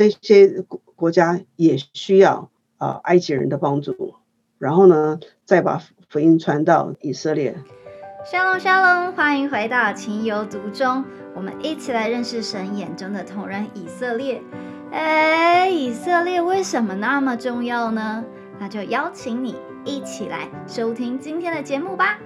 这些国国家也需要啊埃及人的帮助，然后呢，再把福音传到以色列。沙龙沙龙，欢迎回到情有独钟，我们一起来认识神眼中的同人以色列。哎，以色列为什么那么重要呢？那就邀请你一起来收听今天的节目吧。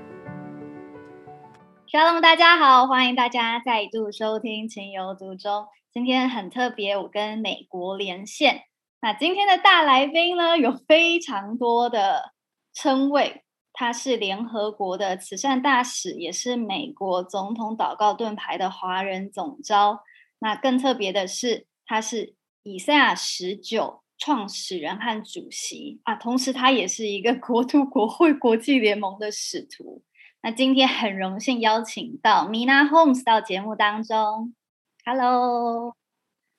Shalom，大家好，欢迎大家再度收听情有独钟。今天很特别，我跟美国连线。那今天的大来宾呢，有非常多的称谓，他是联合国的慈善大使，也是美国总统祷告盾牌的华人总召。那更特别的是，他是以赛亚十九创始人和主席啊，同时他也是一个 国土国会国际联盟的使徒。那今天很荣幸邀请到 Mina Holmes 到节目当中。Hello，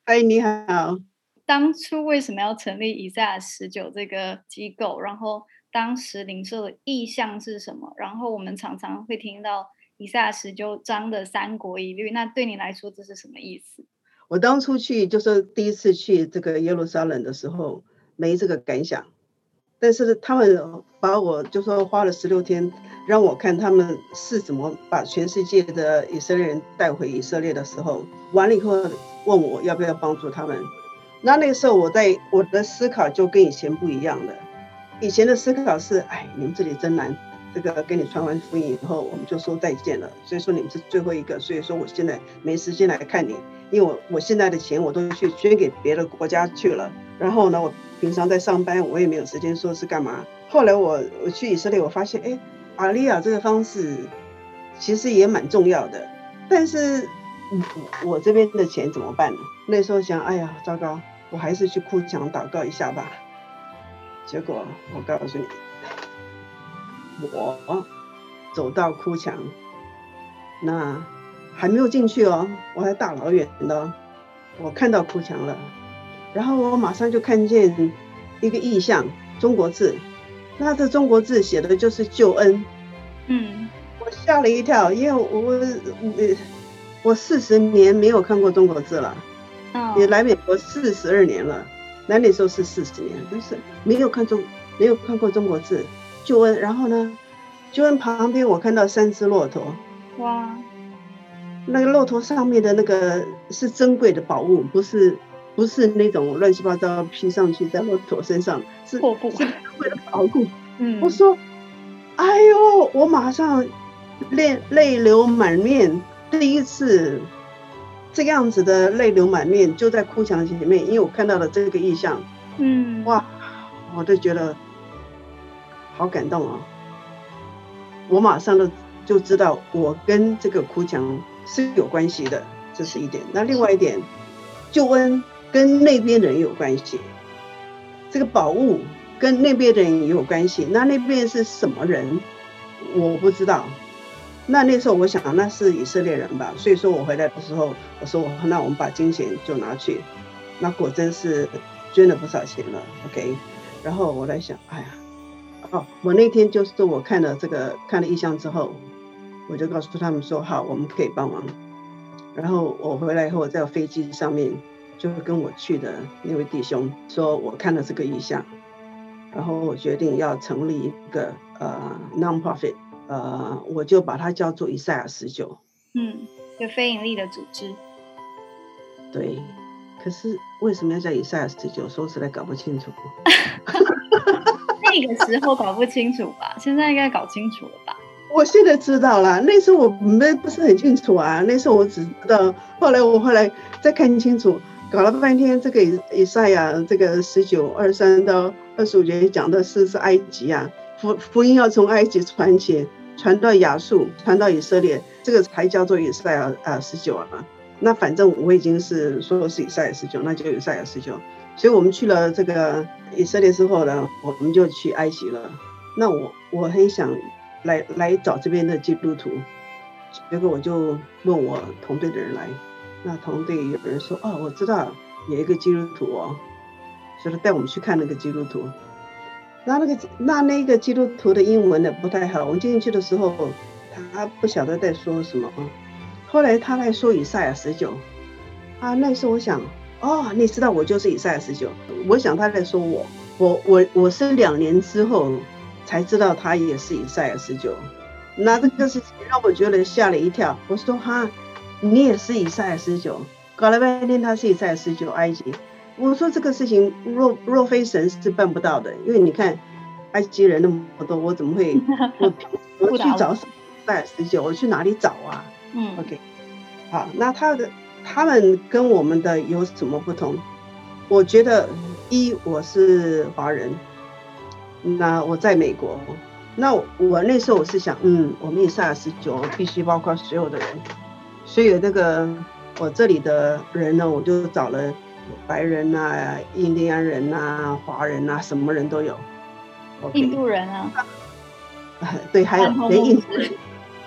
嗨，你好。当初为什么要成立以赛亚十九这个机构？然后当时零售的意向是什么？然后我们常常会听到以赛亚十九章的三国一律，那对你来说这是什么意思？我当初去就是第一次去这个耶路撒冷的时候，没这个感想。但是他们把我就说花了十六天让我看他们是怎么把全世界的以色列人带回以色列的时候，完了以后问我要不要帮助他们。那那个时候我在我的思考就跟以前不一样了。以前的思考是，哎，你们这里真难，这个给你传完福音以后我们就说再见了。所以说你们是最后一个，所以说我现在没时间来看你，因为我我现在的钱我都去捐给别的国家去了。然后呢，我。平常在上班，我也没有时间说是干嘛。后来我我去以色列，我发现，哎，阿利亚这个方式其实也蛮重要的。但是，我我这边的钱怎么办呢？那时候想，哎呀，糟糕，我还是去哭墙祷告一下吧。结果我告诉你，我走到哭墙，那还没有进去哦，我还大老远的，我看到哭墙了。然后我马上就看见一个意象，中国字，那这中国字写的就是救恩。嗯，我吓了一跳，因为我我我四十年没有看过中国字了。哦。也来美国四十二年了，来那时候是四十年，就是没有看中没有看过中国字救恩。然后呢，救恩旁边我看到三只骆驼。哇。那个骆驼上面的那个是珍贵的宝物，不是。不是那种乱七八糟披上去在骆驼身上，是是为了保护。嗯，我说，哎呦，我马上泪泪流满面，第一次这样子的泪流满面，就在哭墙前面，因为我看到了这个意象。嗯，哇，我都觉得好感动啊！我马上都就知道我跟这个哭墙是有关系的，这是一点。那另外一点，救恩。跟那边人有关系，这个宝物跟那边人也有关系。那那边是什么人，我不知道。那那时候我想，那是以色列人吧。所以说我回来的时候，我说我那我们把金钱就拿去。那果真是捐了不少钱了。OK，然后我在想，哎呀，哦，我那天就是我看了这个看了意向之后，我就告诉他们说，好，我们可以帮忙。然后我回来以后，在飞机上面。就跟我去的那位弟兄说，我看了这个意向，然后我决定要成立一个呃 non-profit，呃，我就把它叫做以赛尔十九，嗯，就非盈利的组织。对，可是为什么要叫以赛尔十九？说实在搞不清楚。那个时候搞不清楚吧？现在应该搞清楚了吧？我现在知道了，那时候我没不是很清楚啊。那时候我只知道，后来我后来再看清楚。搞了半天，这个以以赛亚这个十九二三到二十五节讲的是是埃及啊，福福音要从埃及传起，传到亚述，传到以色列，这个才叫做以赛亚啊十九啊。那反正我已经是说是以赛亚十九，那就以赛亚十九。所以我们去了这个以色列之后呢，我们就去埃及了。那我我很想来来找这边的基督徒，结果我就问我同队的人来。那同队有人说哦，我知道有一个基督徒哦，所以带我们去看那个基督徒。那那个那那个基督徒的英文呢不太好，我们进去的时候他不晓得在说什么。后来他在说以赛亚十九，啊，那时候我想哦，你知道我就是以赛亚十九。我想他在说我，我我我是两年之后才知道他也是以赛亚十九。那这个事情让我觉得吓了一跳。我说哈，你也是以赛亚十九？搞了半天他是以赛亚十九埃及。我说这个事情若若非神是办不到的，因为你看埃及人那么多，我怎么会 我我去找赛亚十九？我去哪里找啊？嗯，OK，好，那他的。他们跟我们的有什么不同？我觉得，一我是华人，那我在美国，那我那时候我是想，嗯，我们以赛亚十九必须包括所有的人，所以那个我这里的人呢，我就找了白人呐、印第安人呐、华人呐，什么人都有。印度人啊？对，还有连印度人，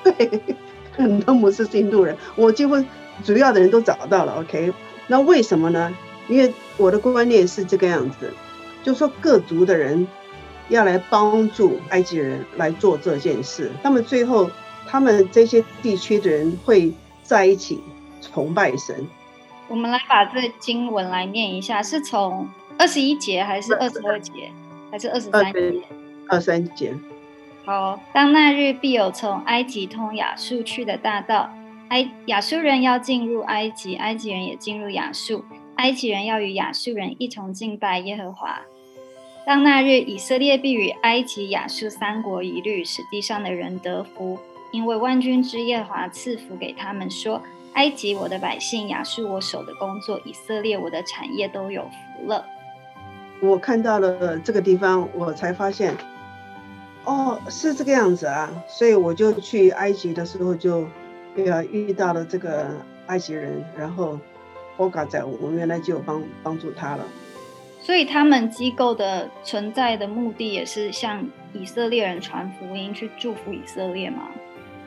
对，很多不是印度人，我几乎。主要的人都找到了，OK，那为什么呢？因为我的观念是这个样子，就说各族的人要来帮助埃及人来做这件事，他们最后他们这些地区的人会在一起崇拜神。我们来把这经文来念一下，是从二十一节还是二十二节，还是二十三节？二三节。好，当那日必有从埃及通亚述去的大道。埃亚述人要进入埃及，埃及人也进入亚述。埃及人要与亚述人一同敬拜耶和华。当那日，以色列必与埃及、亚述三国一律，使地上的人得福，因为万军之耶和华赐福给他们，说：埃及我的百姓，亚述我手的工作，以色列我的产业都有福了。我看到了这个地方，我才发现，哦，是这个样子啊，所以我就去埃及的时候就。对啊，遇到了这个埃及人，然后我嘎在我们原来就有帮帮助他了。所以他们机构的存在的目的也是向以色列人传福音，去祝福以色列吗？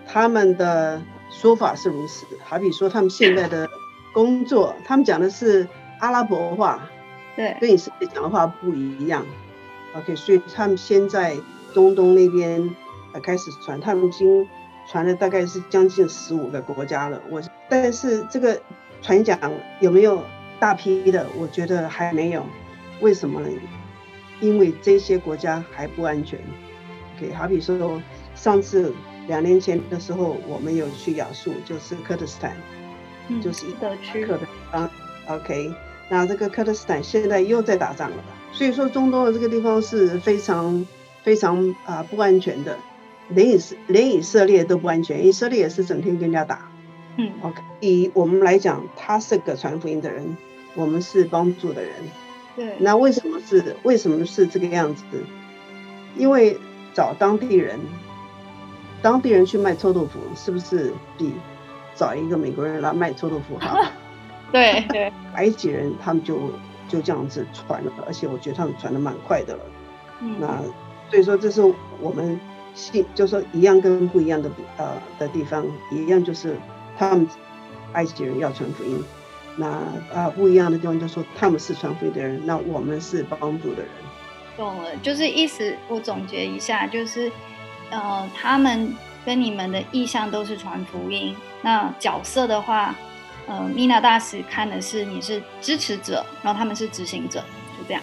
他们的说法是如此。好比说，他们现在的工作，他们讲的是阿拉伯话，对，跟以色列讲的话不一样。OK，所以他们先在中东那边开始传，他们已经。传了大概是将近十五个国家了，我但是这个传讲有没有大批的？我觉得还没有。为什么呢？因为这些国家还不安全。OK，好比说上次两年前的时候，我们有去亚述，就是科特斯坦，就是一个区的地方。OK，那这个科特斯坦现在又在打仗了，所以说中东的这个地方是非常非常啊不安全的。连以色连以色列都不安全，以色列也是整天跟人家打。嗯，OK，以我们来讲，他是个传福音的人，我们是帮助的人。对。那为什么是为什么是这个样子？因为找当地人，当地人去卖臭豆腐，是不是比找一个美国人来卖臭豆腐好？对 对。埃及 人他们就就这样子传了，而且我觉得他们传的蛮快的了。嗯。那所以说，这是我们。信就说一样跟不一样的呃的地方一样，就是他们埃及人要传福音，那啊不一样的地方就说他们是传福音的人，那我们是帮助的人。懂了，就是意思我总结一下，就是呃他们跟你们的意向都是传福音，那角色的话，呃米娜大使看的是你是支持者，然后他们是执行者，就这样。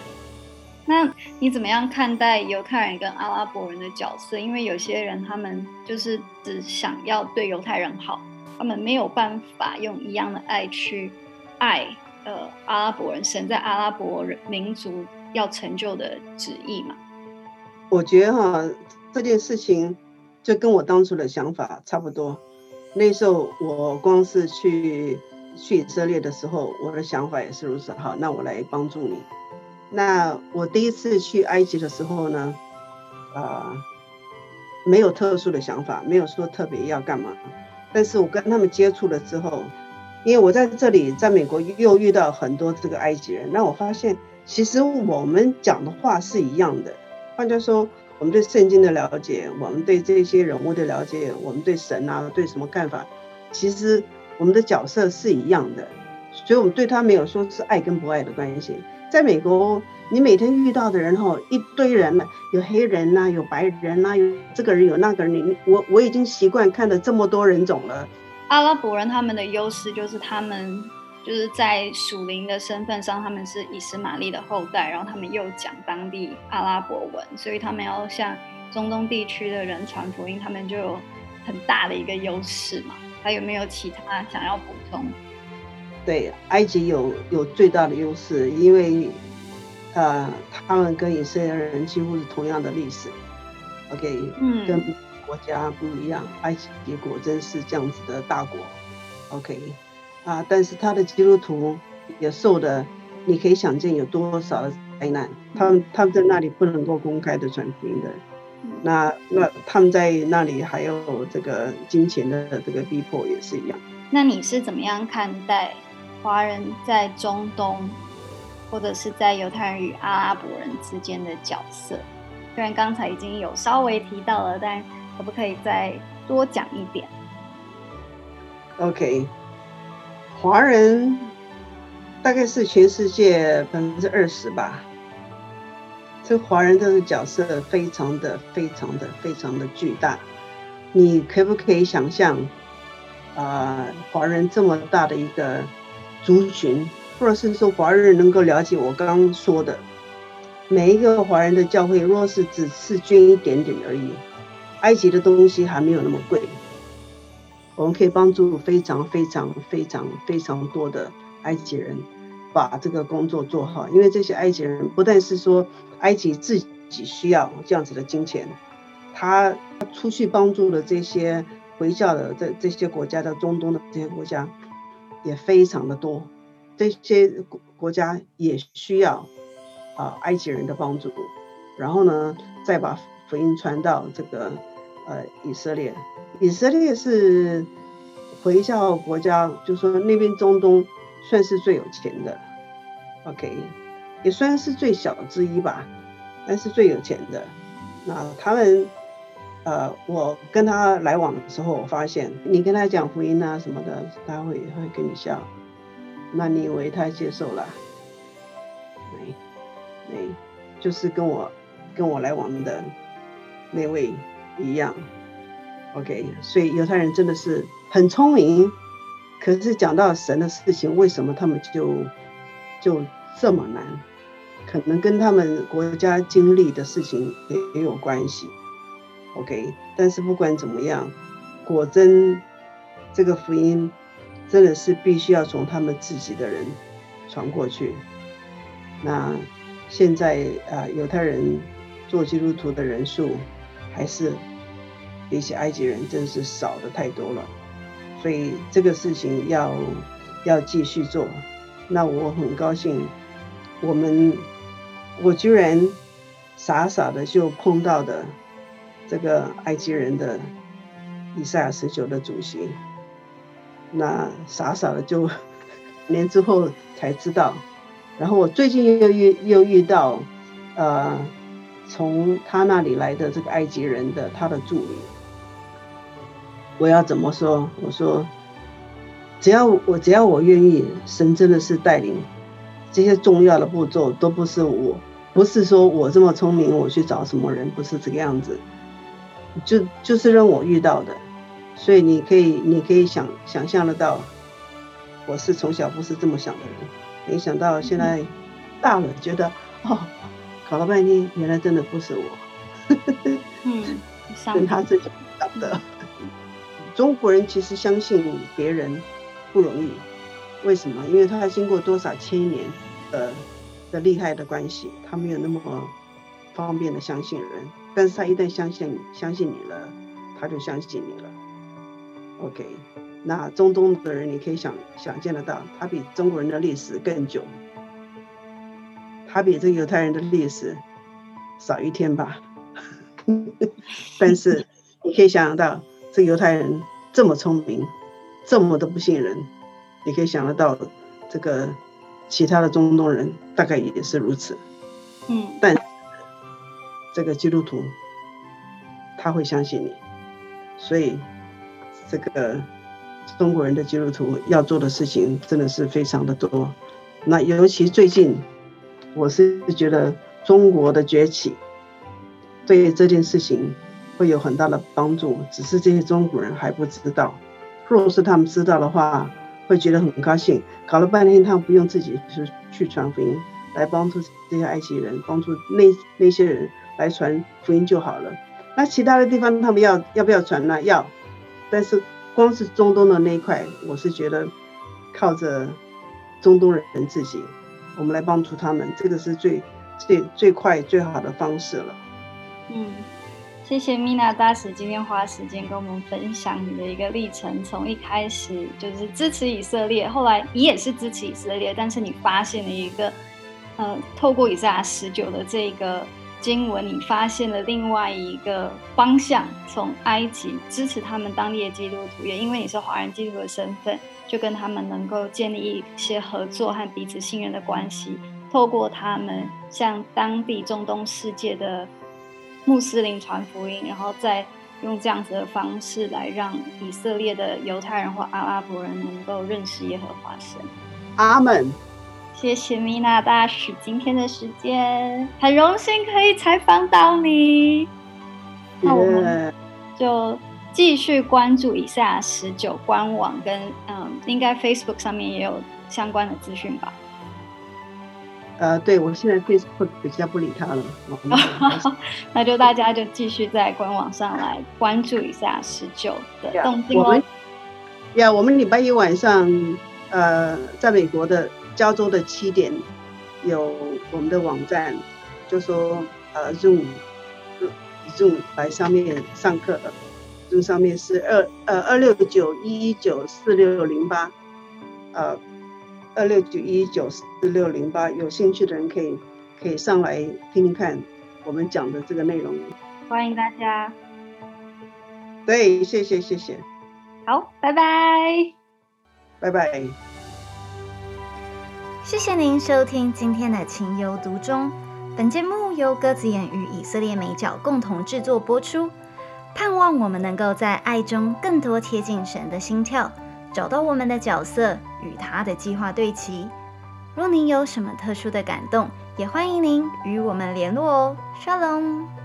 那你怎么样看待犹太人跟阿拉伯人的角色？因为有些人他们就是只想要对犹太人好，他们没有办法用一样的爱去爱呃阿拉伯人，神在阿拉伯人民族要成就的旨意嘛？我觉得哈这件事情就跟我当初的想法差不多。那时候我光是去去以色列的时候，我的想法也是如此。好，那我来帮助你。那我第一次去埃及的时候呢，啊，没有特殊的想法，没有说特别要干嘛。但是我跟他们接触了之后，因为我在这里，在美国又遇到很多这个埃及人，那我发现其实我们讲的话是一样的。换句话说，我们对圣经的了解，我们对这些人物的了解，我们对神啊，对什么看法，其实我们的角色是一样的。所以，我们对他没有说是爱跟不爱的关系。在美国，你每天遇到的人哈，一堆人呢，有黑人呐，有白人呐，有这个人有那个人，你我我已经习惯看了这么多人种了。阿拉伯人他们的优势就是他们就是在属灵的身份上，他们是以斯玛利的后代，然后他们又讲当地阿拉伯文，所以他们要向中东地区的人传福音，他们就有很大的一个优势嘛。还有没有其他想要补充？对，埃及有有最大的优势，因为呃，他们跟以色列人几乎是同样的历史。OK，嗯，跟国家不一样，埃及果真是这样子的大国。OK。啊！但是他的基督徒也受的，你可以想见有多少的灾难。他们他们在那里不能够公开的传福音的，那那他们在那里还有这个金钱的这个逼迫也是一样。那你是怎么样看待华人在中东，或者是在犹太人与阿拉伯人之间的角色？虽然刚才已经有稍微提到了，但可不可以再多讲一点？OK。华人大概是全世界百分之二十吧。这华人这个角色非常的、非常的、非常的巨大。你可不可以想象，啊，华人这么大的一个族群，或者是说华人能够了解我刚刚说的每一个华人的教会，若是只是捐一点点而已，埃及的东西还没有那么贵。我们可以帮助非常非常非常非常多的埃及人把这个工作做好，因为这些埃及人不但是说埃及自己需要这样子的金钱，他出去帮助的这些回教的这这些国家的中东的这些国家也非常的多，这些国国家也需要啊埃及人的帮助，然后呢再把福音传到这个呃以色列。以色列是回教国家，就说那边中东算是最有钱的，OK，也算是最小之一吧，但是最有钱的。那他们，呃，我跟他来往的时候，我发现你跟他讲福音啊什么的，他会会跟你笑。那你以为他接受了？没，没，就是跟我跟我来往的那位一样。OK，所以犹太人真的是很聪明，可是讲到神的事情，为什么他们就就这么难？可能跟他们国家经历的事情也有关系。OK，但是不管怎么样，果真这个福音真的是必须要从他们自己的人传过去。那现在啊，犹太人做基督徒的人数还是。比起埃及人真是少的太多了，所以这个事情要要继续做。那我很高兴，我们我居然傻傻的就碰到的这个埃及人的以赛亚十九的主席，那傻傻的就年之后才知道。然后我最近又遇又遇到，呃，从他那里来的这个埃及人的他的助理。我要怎么说？我说，只要我只要我愿意，神真的是带领这些重要的步骤，都不是我，不是说我这么聪明，我去找什么人，不是这个样子，就就是让我遇到的。所以你可以你可以想想象得到，我是从小不是这么想的人，没想到现在大了，觉得哦，搞了半天，原来真的不是我，嗯，跟他自己想的。中国人其实相信别人不容易，为什么？因为他经过多少千年的的厉害的关系，他没有那么方便的相信人。但是他一旦相信相信你了，他就相信你了。OK，那中东的人你可以想想见得到，他比中国人的历史更久，他比这犹太人的历史少一天吧。但是你可以想象到。这犹太人这么聪明，这么的不信任，你可以想得到，这个其他的中东人大概也是如此。嗯，但这个基督徒他会相信你，所以这个中国人的基督徒要做的事情真的是非常的多。那尤其最近，我是觉得中国的崛起对这件事情。会有很大的帮助，只是这些中国人还不知道。若是他们知道的话，会觉得很高兴。搞了半天，他们不用自己是去传福音，来帮助这些埃及人，帮助那那些人来传福音就好了。那其他的地方他们要要不要传呢？要，但是光是中东的那一块，我是觉得靠着中东人自己，我们来帮助他们，这个是最最最快最好的方式了。嗯。谢谢米娜大使今天花时间跟我们分享你的一个历程，从一开始就是支持以色列，后来你也是支持以色列，但是你发现了一个，呃，透过以赛亚十九的这个经文，你发现了另外一个方向，从埃及支持他们当地的基督徒，也因为你是华人基督徒的身份，就跟他们能够建立一些合作和彼此信任的关系，透过他们向当地中东世界的。穆斯林传福音，然后再用这样子的方式来让以色列的犹太人或阿拉伯人能够认识耶和华神。阿门。谢谢米娜大使今天的时间，很荣幸可以采访到你。那我们就继续关注以赛亚十九官网跟嗯，应该 Facebook 上面也有相关的资讯吧。呃，对我现在 Facebook 比较不理他了，那就大家就继续在官网上来关注一下十九的动静哦。呀，我们礼拜一晚上，呃，在美国的加州的七点有我们的网站，就说呃 Zoom Zoom 来上面上课，Zoom 上面是二呃二六九一九四六零八，呃。二六九一九四六零八，有兴趣的人可以可以上来听听看我们讲的这个内容。欢迎大家。对，谢谢谢谢。好，拜拜。拜拜。谢谢您收听今天的情有独钟。本节目由鸽子眼与以色列美角共同制作播出。盼望我们能够在爱中更多贴近神的心跳。找到我们的角色，与他的计划对齐。若您有什么特殊的感动，也欢迎您与我们联络哦。沙龙。